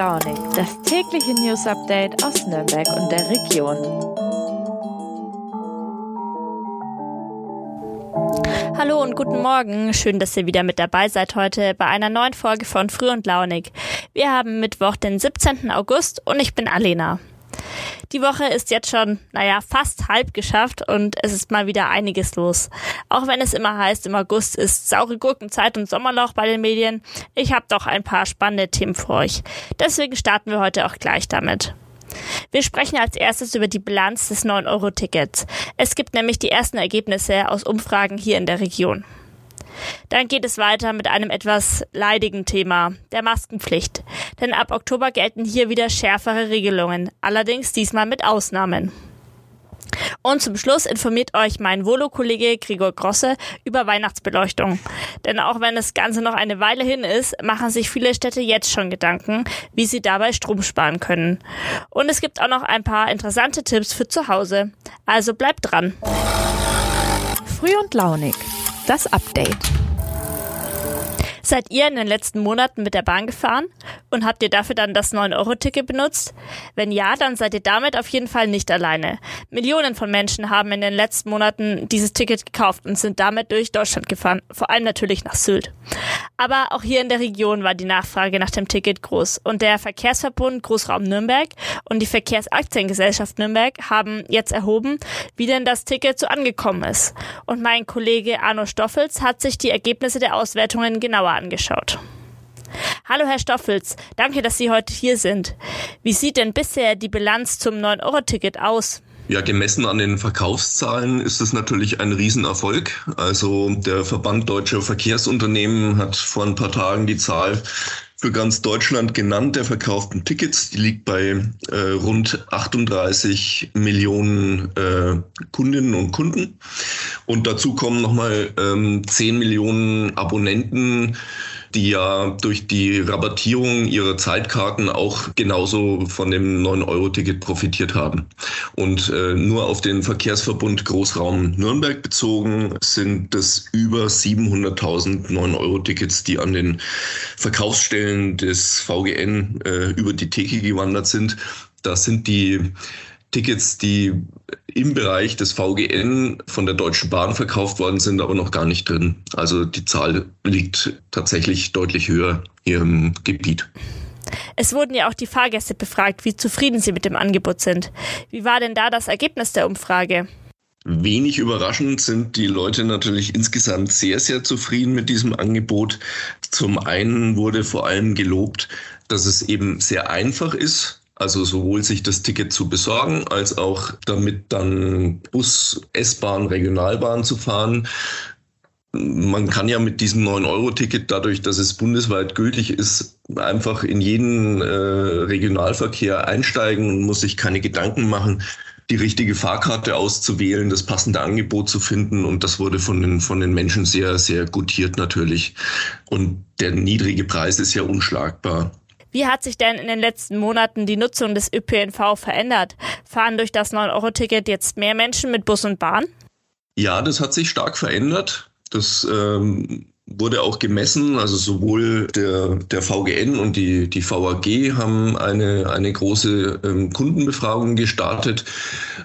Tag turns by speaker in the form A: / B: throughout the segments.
A: Launig, das tägliche News Update aus Nürnberg und der Region.
B: Hallo und guten Morgen. Schön, dass ihr wieder mit dabei seid heute bei einer neuen Folge von Früh und Launig. Wir haben Mittwoch, den 17. August und ich bin Alena. Die Woche ist jetzt schon, naja, fast halb geschafft und es ist mal wieder einiges los. Auch wenn es immer heißt, im August ist saure Gurkenzeit und Sommerloch bei den Medien, ich habe doch ein paar spannende Themen für euch. Deswegen starten wir heute auch gleich damit. Wir sprechen als erstes über die Bilanz des 9-Euro-Tickets. Es gibt nämlich die ersten Ergebnisse aus Umfragen hier in der Region. Dann geht es weiter mit einem etwas leidigen Thema, der Maskenpflicht. Denn ab Oktober gelten hier wieder schärfere Regelungen, allerdings diesmal mit Ausnahmen. Und zum Schluss informiert euch mein Volo-Kollege Gregor Grosse über Weihnachtsbeleuchtung. Denn auch wenn das Ganze noch eine Weile hin ist, machen sich viele Städte jetzt schon Gedanken, wie sie dabei Strom sparen können. Und es gibt auch noch ein paar interessante Tipps für zu Hause. Also bleibt dran.
A: Früh und launig das Update.
B: Seid ihr in den letzten Monaten mit der Bahn gefahren und habt ihr dafür dann das 9-Euro-Ticket benutzt? Wenn ja, dann seid ihr damit auf jeden Fall nicht alleine. Millionen von Menschen haben in den letzten Monaten dieses Ticket gekauft und sind damit durch Deutschland gefahren, vor allem natürlich nach Sylt. Aber auch hier in der Region war die Nachfrage nach dem Ticket groß und der Verkehrsverbund Großraum Nürnberg und die Verkehrsaktiengesellschaft Nürnberg haben jetzt erhoben, wie denn das Ticket so angekommen ist. Und mein Kollege Arno Stoffels hat sich die Ergebnisse der Auswertungen genauer genauer angeschaut. Hallo Herr Stoffels, danke, dass Sie heute hier sind. Wie sieht denn bisher die Bilanz zum 9-Euro-Ticket aus?
C: Ja, gemessen an den Verkaufszahlen ist es natürlich ein Riesenerfolg. Also der Verband Deutscher Verkehrsunternehmen hat vor ein paar Tagen die Zahl für ganz Deutschland genannt der verkauften Tickets. Die liegt bei äh, rund 38 Millionen äh, Kundinnen und Kunden. Und dazu kommen nochmal ähm, 10 Millionen Abonnenten die ja durch die Rabattierung ihrer Zeitkarten auch genauso von dem 9-Euro-Ticket profitiert haben. Und äh, nur auf den Verkehrsverbund Großraum Nürnberg bezogen sind es über 700.000 9-Euro-Tickets, die an den Verkaufsstellen des VGN äh, über die Theke gewandert sind. Das sind die Tickets, die im Bereich des VGN von der Deutschen Bahn verkauft worden sind, aber noch gar nicht drin. Also die Zahl liegt tatsächlich deutlich höher hier im Gebiet.
B: Es wurden ja auch die Fahrgäste befragt, wie zufrieden sie mit dem Angebot sind. Wie war denn da das Ergebnis der Umfrage?
C: Wenig überraschend sind die Leute natürlich insgesamt sehr, sehr zufrieden mit diesem Angebot. Zum einen wurde vor allem gelobt, dass es eben sehr einfach ist, also sowohl sich das Ticket zu besorgen, als auch damit dann Bus, S-Bahn, Regionalbahn zu fahren. Man kann ja mit diesem 9-Euro-Ticket, dadurch, dass es bundesweit gültig ist, einfach in jeden äh, Regionalverkehr einsteigen und muss sich keine Gedanken machen, die richtige Fahrkarte auszuwählen, das passende Angebot zu finden. Und das wurde von den, von den Menschen sehr, sehr gutiert natürlich. Und der niedrige Preis ist ja unschlagbar.
B: Wie hat sich denn in den letzten Monaten die Nutzung des ÖPNV verändert? Fahren durch das 9-Euro-Ticket jetzt mehr Menschen mit Bus und Bahn?
C: Ja, das hat sich stark verändert. Das ähm, wurde auch gemessen. Also sowohl der, der VGN und die, die VAG haben eine, eine große ähm, Kundenbefragung gestartet,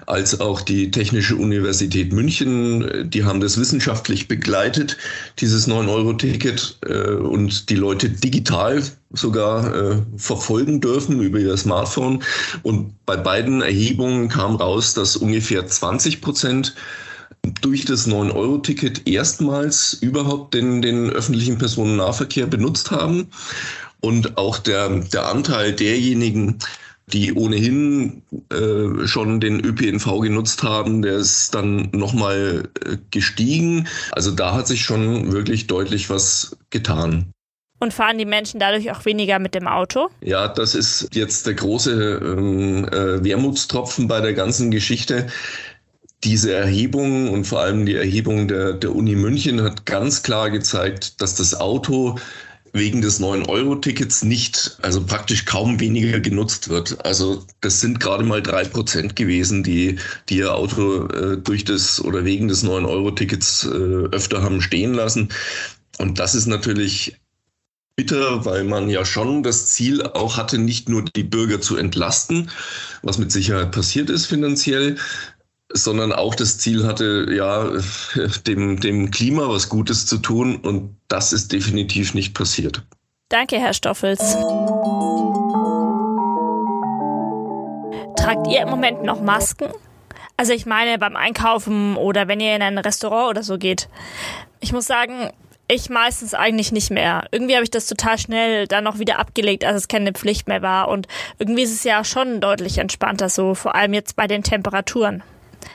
C: als auch die Technische Universität München. Die haben das wissenschaftlich begleitet, dieses 9-Euro-Ticket äh, und die Leute digital sogar äh, verfolgen dürfen über ihr Smartphone. Und bei beiden Erhebungen kam raus, dass ungefähr 20 Prozent durch das 9-Euro-Ticket erstmals überhaupt den, den öffentlichen Personennahverkehr benutzt haben. Und auch der, der Anteil derjenigen, die ohnehin äh, schon den ÖPNV genutzt haben, der ist dann nochmal äh, gestiegen. Also da hat sich schon wirklich deutlich was getan.
B: Und fahren die Menschen dadurch auch weniger mit dem Auto?
C: Ja, das ist jetzt der große ähm, äh, Wermutstropfen bei der ganzen Geschichte diese Erhebung und vor allem die Erhebung der, der Uni München hat ganz klar gezeigt, dass das Auto wegen des 9-Euro-Tickets nicht, also praktisch kaum weniger genutzt wird. Also das sind gerade mal drei Prozent gewesen, die, die ihr Auto äh, durch das oder wegen des 9-Euro-Tickets äh, öfter haben stehen lassen. Und das ist natürlich bitter, weil man ja schon das Ziel auch hatte, nicht nur die Bürger zu entlasten, was mit Sicherheit passiert ist finanziell, sondern auch das Ziel hatte, ja, dem, dem Klima was Gutes zu tun. Und das ist definitiv nicht passiert.
B: Danke, Herr Stoffels. Tragt ihr im Moment noch Masken? Also ich meine beim Einkaufen oder wenn ihr in ein Restaurant oder so geht. Ich muss sagen, ich meistens eigentlich nicht mehr. Irgendwie habe ich das total schnell dann noch wieder abgelegt, als es keine Pflicht mehr war. Und irgendwie ist es ja schon deutlich entspannter so, vor allem jetzt bei den Temperaturen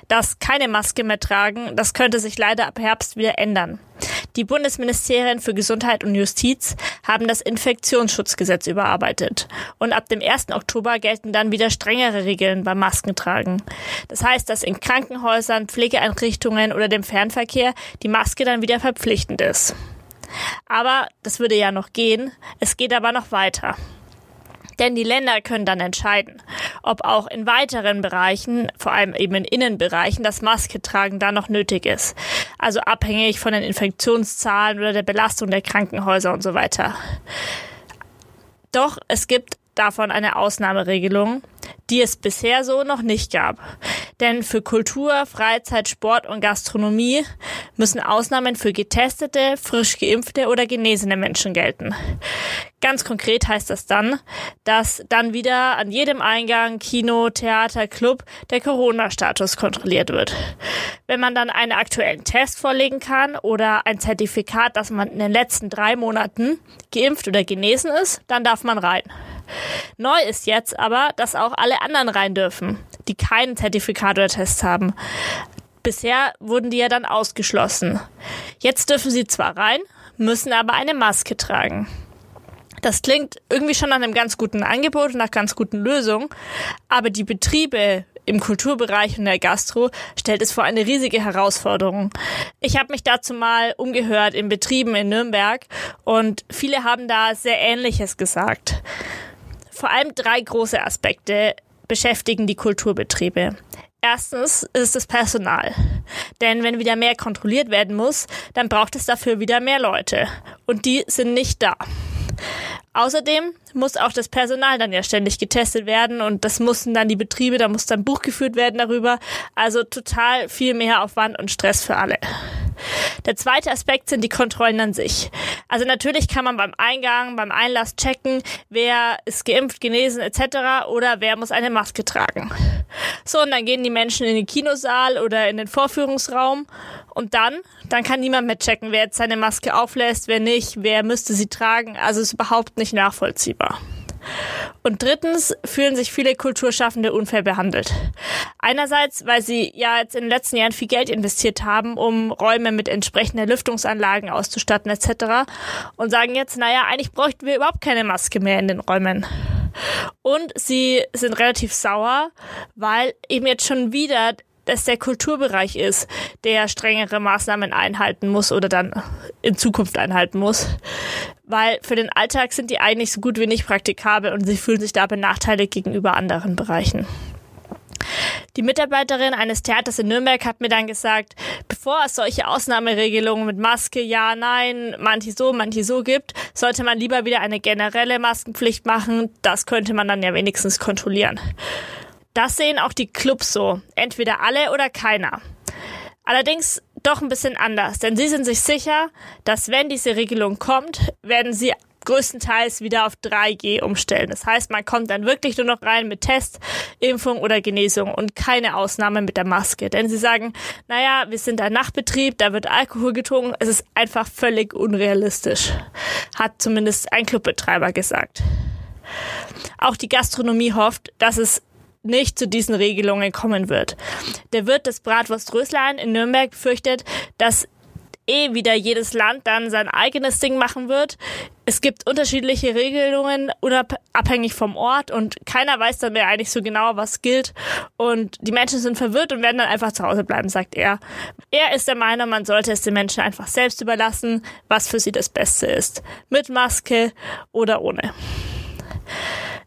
B: das keine Maske mehr tragen, das könnte sich leider ab Herbst wieder ändern. Die Bundesministerien für Gesundheit und Justiz haben das Infektionsschutzgesetz überarbeitet. Und ab dem 1. Oktober gelten dann wieder strengere Regeln beim Maskentragen. Das heißt, dass in Krankenhäusern, Pflegeeinrichtungen oder dem Fernverkehr die Maske dann wieder verpflichtend ist. Aber das würde ja noch gehen. Es geht aber noch weiter. Denn die Länder können dann entscheiden, ob auch in weiteren Bereichen, vor allem eben in Innenbereichen, das Maske tragen da noch nötig ist. Also abhängig von den Infektionszahlen oder der Belastung der Krankenhäuser und so weiter. Doch es gibt davon eine Ausnahmeregelung, die es bisher so noch nicht gab. Denn für Kultur, Freizeit, Sport und Gastronomie müssen Ausnahmen für getestete, frisch geimpfte oder genesene Menschen gelten. Ganz konkret heißt das dann, dass dann wieder an jedem Eingang, Kino, Theater, Club der Corona-Status kontrolliert wird. Wenn man dann einen aktuellen Test vorlegen kann oder ein Zertifikat, dass man in den letzten drei Monaten geimpft oder genesen ist, dann darf man rein. Neu ist jetzt aber, dass auch alle anderen rein dürfen, die kein Zertifikat oder Test haben. Bisher wurden die ja dann ausgeschlossen. Jetzt dürfen sie zwar rein, müssen aber eine Maske tragen. Das klingt irgendwie schon nach einem ganz guten Angebot und nach ganz guten Lösungen, aber die Betriebe im Kulturbereich und der Gastro stellt es vor eine riesige Herausforderung. Ich habe mich dazu mal umgehört in Betrieben in Nürnberg und viele haben da sehr Ähnliches gesagt. Vor allem drei große Aspekte beschäftigen die Kulturbetriebe. Erstens ist das Personal. Denn wenn wieder mehr kontrolliert werden muss, dann braucht es dafür wieder mehr Leute. Und die sind nicht da. Außerdem muss auch das Personal dann ja ständig getestet werden und das mussten dann die Betriebe, da muss dann Buch geführt werden darüber. Also total viel mehr Aufwand und Stress für alle. Der zweite Aspekt sind die Kontrollen an sich. Also natürlich kann man beim Eingang, beim Einlass checken, wer ist geimpft, genesen etc. oder wer muss eine Maske tragen. So, und dann gehen die Menschen in den Kinosaal oder in den Vorführungsraum und dann, dann kann niemand mehr checken, wer jetzt seine Maske auflässt, wer nicht, wer müsste sie tragen. Also ist überhaupt nicht nachvollziehbar. Und drittens fühlen sich viele Kulturschaffende unfair behandelt. Einerseits, weil sie ja jetzt in den letzten Jahren viel Geld investiert haben, um Räume mit entsprechenden Lüftungsanlagen auszustatten etc. und sagen jetzt, naja, eigentlich bräuchten wir überhaupt keine Maske mehr in den Räumen. Und sie sind relativ sauer, weil eben jetzt schon wieder dass der Kulturbereich ist, der strengere Maßnahmen einhalten muss oder dann in Zukunft einhalten muss. Weil für den Alltag sind die eigentlich so gut wie nicht praktikabel und sie fühlen sich da benachteiligt gegenüber anderen Bereichen. Die Mitarbeiterin eines Theaters in Nürnberg hat mir dann gesagt, bevor es solche Ausnahmeregelungen mit Maske, ja, nein, manche so, manche so gibt, sollte man lieber wieder eine generelle Maskenpflicht machen. Das könnte man dann ja wenigstens kontrollieren. Das sehen auch die Clubs so. Entweder alle oder keiner. Allerdings doch ein bisschen anders, denn sie sind sich sicher, dass wenn diese Regelung kommt, werden sie größtenteils wieder auf 3G umstellen. Das heißt, man kommt dann wirklich nur noch rein mit Test, Impfung oder Genesung und keine Ausnahme mit der Maske. Denn sie sagen, naja, wir sind ein Nachtbetrieb, da wird Alkohol getrunken, es ist einfach völlig unrealistisch, hat zumindest ein Clubbetreiber gesagt. Auch die Gastronomie hofft, dass es nicht zu diesen Regelungen kommen wird. Der Wirt des Bratwurst Röslein in Nürnberg fürchtet, dass eh wieder jedes Land dann sein eigenes Ding machen wird. Es gibt unterschiedliche Regelungen, unabhängig vom Ort und keiner weiß dann mehr eigentlich so genau, was gilt. Und die Menschen sind verwirrt und werden dann einfach zu Hause bleiben, sagt er. Er ist der Meinung, man sollte es den Menschen einfach selbst überlassen, was für sie das Beste ist. Mit Maske oder ohne.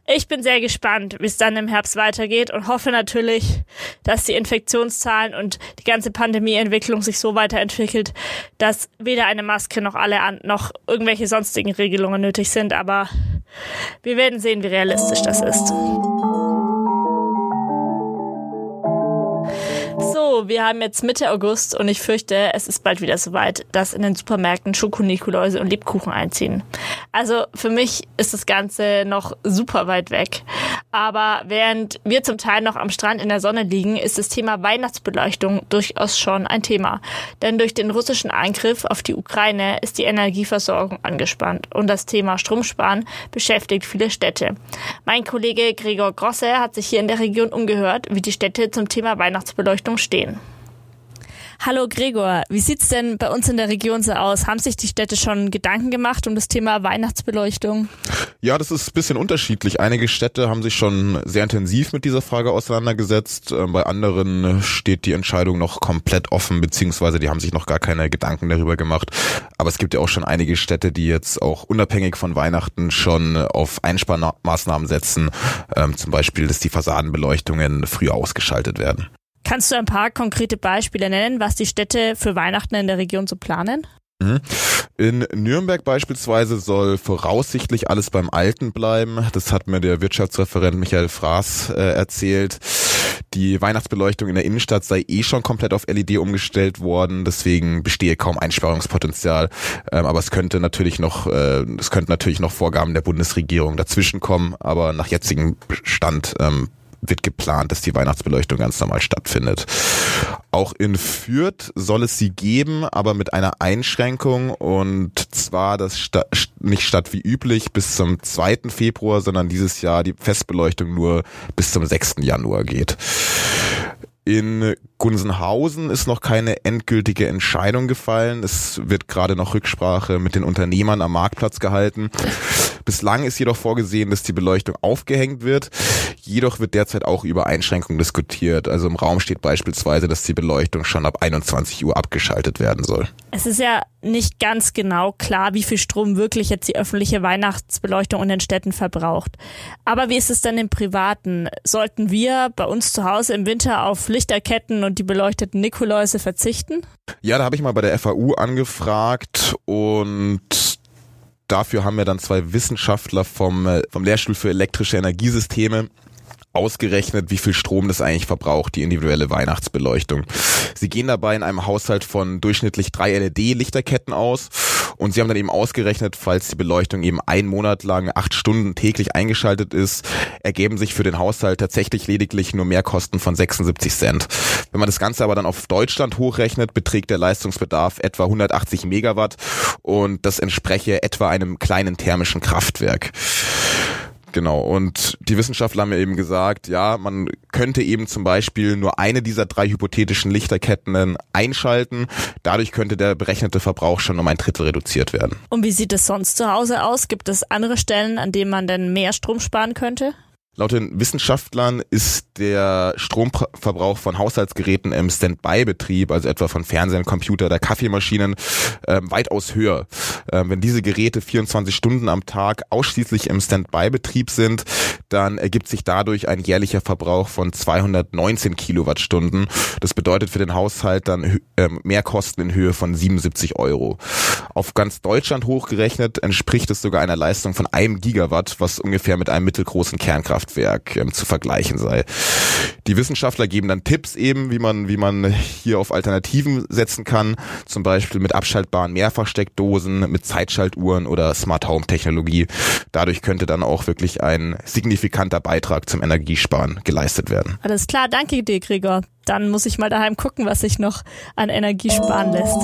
B: Ich bin sehr gespannt, wie es dann im Herbst weitergeht und hoffe natürlich, dass die Infektionszahlen und die ganze Pandemieentwicklung sich so weiterentwickelt, dass weder eine Maske noch alle an, noch irgendwelche sonstigen Regelungen nötig sind. Aber wir werden sehen, wie realistisch das ist. So, wir haben jetzt Mitte August und ich fürchte, es ist bald wieder soweit, dass in den Supermärkten Schokonikoläuse und Lebkuchen einziehen. Also für mich ist das Ganze noch super weit weg. Aber während wir zum Teil noch am Strand in der Sonne liegen, ist das Thema Weihnachtsbeleuchtung durchaus schon ein Thema. Denn durch den russischen Eingriff auf die Ukraine ist die Energieversorgung angespannt und das Thema Stromsparen beschäftigt viele Städte. Mein Kollege Gregor Grosse hat sich hier in der Region umgehört, wie die Städte zum Thema Weihnachtsbeleuchtung stehen. Hallo Gregor, wie sieht's denn bei uns in der Region so aus? Haben sich die Städte schon Gedanken gemacht um das Thema Weihnachtsbeleuchtung?
D: Ja, das ist ein bisschen unterschiedlich. Einige Städte haben sich schon sehr intensiv mit dieser Frage auseinandergesetzt. Ähm, bei anderen steht die Entscheidung noch komplett offen, beziehungsweise die haben sich noch gar keine Gedanken darüber gemacht. Aber es gibt ja auch schon einige Städte, die jetzt auch unabhängig von Weihnachten schon auf Einsparmaßnahmen setzen. Ähm, zum Beispiel, dass die Fassadenbeleuchtungen früher ausgeschaltet werden.
B: Kannst du ein paar konkrete Beispiele nennen, was die Städte für Weihnachten in der Region so planen?
D: Mhm. In Nürnberg beispielsweise soll voraussichtlich alles beim Alten bleiben. Das hat mir der Wirtschaftsreferent Michael Fraß äh, erzählt. Die Weihnachtsbeleuchtung in der Innenstadt sei eh schon komplett auf LED umgestellt worden, deswegen bestehe kaum Einsparungspotenzial. Ähm, aber es könnte natürlich noch, äh, es könnten natürlich noch Vorgaben der Bundesregierung dazwischenkommen. Aber nach jetzigem Stand ähm, wird geplant, dass die Weihnachtsbeleuchtung ganz normal stattfindet. Auch in Fürth soll es sie geben, aber mit einer Einschränkung und zwar das sta nicht statt wie üblich bis zum 2. Februar, sondern dieses Jahr die Festbeleuchtung nur bis zum 6. Januar geht. In Gunsenhausen ist noch keine endgültige Entscheidung gefallen. Es wird gerade noch Rücksprache mit den Unternehmern am Marktplatz gehalten. Bislang ist jedoch vorgesehen, dass die Beleuchtung aufgehängt wird. Jedoch wird derzeit auch über Einschränkungen diskutiert. Also im Raum steht beispielsweise, dass die Beleuchtung schon ab 21 Uhr abgeschaltet werden soll.
B: Es ist ja nicht ganz genau klar, wie viel Strom wirklich jetzt die öffentliche Weihnachtsbeleuchtung in den Städten verbraucht. Aber wie ist es denn im Privaten? Sollten wir bei uns zu Hause im Winter auf Lichterketten und die beleuchteten Nikoläuse verzichten?
D: Ja, da habe ich mal bei der FAU angefragt und dafür haben wir dann zwei Wissenschaftler vom, äh, vom Lehrstuhl für elektrische Energiesysteme ausgerechnet, wie viel Strom das eigentlich verbraucht, die individuelle Weihnachtsbeleuchtung. Sie gehen dabei in einem Haushalt von durchschnittlich drei LED-Lichterketten aus und sie haben dann eben ausgerechnet, falls die Beleuchtung eben einen Monat lang acht Stunden täglich eingeschaltet ist, ergeben sich für den Haushalt tatsächlich lediglich nur Mehrkosten von 76 Cent. Wenn man das Ganze aber dann auf Deutschland hochrechnet, beträgt der Leistungsbedarf etwa 180 Megawatt und das entspreche etwa einem kleinen thermischen Kraftwerk. Genau. Und die Wissenschaftler haben mir eben gesagt, ja, man könnte eben zum Beispiel nur eine dieser drei hypothetischen Lichterketten einschalten. Dadurch könnte der berechnete Verbrauch schon um ein Drittel reduziert werden.
B: Und wie sieht es sonst zu Hause aus? Gibt es andere Stellen, an denen man denn mehr Strom sparen könnte?
D: Laut den Wissenschaftlern ist der Stromverbrauch von Haushaltsgeräten im Standby-Betrieb, also etwa von Fernsehen, Computer, der Kaffeemaschinen, äh, weitaus höher. Äh, wenn diese Geräte 24 Stunden am Tag ausschließlich im Standby-Betrieb sind, dann ergibt sich dadurch ein jährlicher Verbrauch von 219 Kilowattstunden. Das bedeutet für den Haushalt dann äh, Mehrkosten in Höhe von 77 Euro. Auf ganz Deutschland hochgerechnet entspricht es sogar einer Leistung von einem Gigawatt, was ungefähr mit einem mittelgroßen Kernkraft Kraftwerk ähm, zu vergleichen sei. Die Wissenschaftler geben dann Tipps eben, wie man, wie man hier auf Alternativen setzen kann, zum Beispiel mit abschaltbaren Mehrfachsteckdosen, mit Zeitschaltuhren oder Smart Home Technologie. Dadurch könnte dann auch wirklich ein signifikanter Beitrag zum Energiesparen geleistet werden.
B: Alles klar, danke dir, Gregor. Dann muss ich mal daheim gucken, was sich noch an Energie sparen lässt.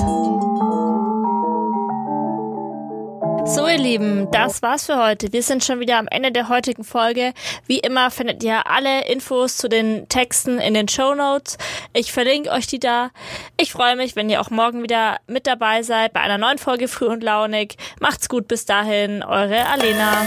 B: So, ihr Lieben, das war's für heute. Wir sind schon wieder am Ende der heutigen Folge. Wie immer findet ihr alle Infos zu den Texten in den Show Notes. Ich verlinke euch die da. Ich freue mich, wenn ihr auch morgen wieder mit dabei seid bei einer neuen Folge Früh und Launig. Macht's gut bis dahin, eure Alena.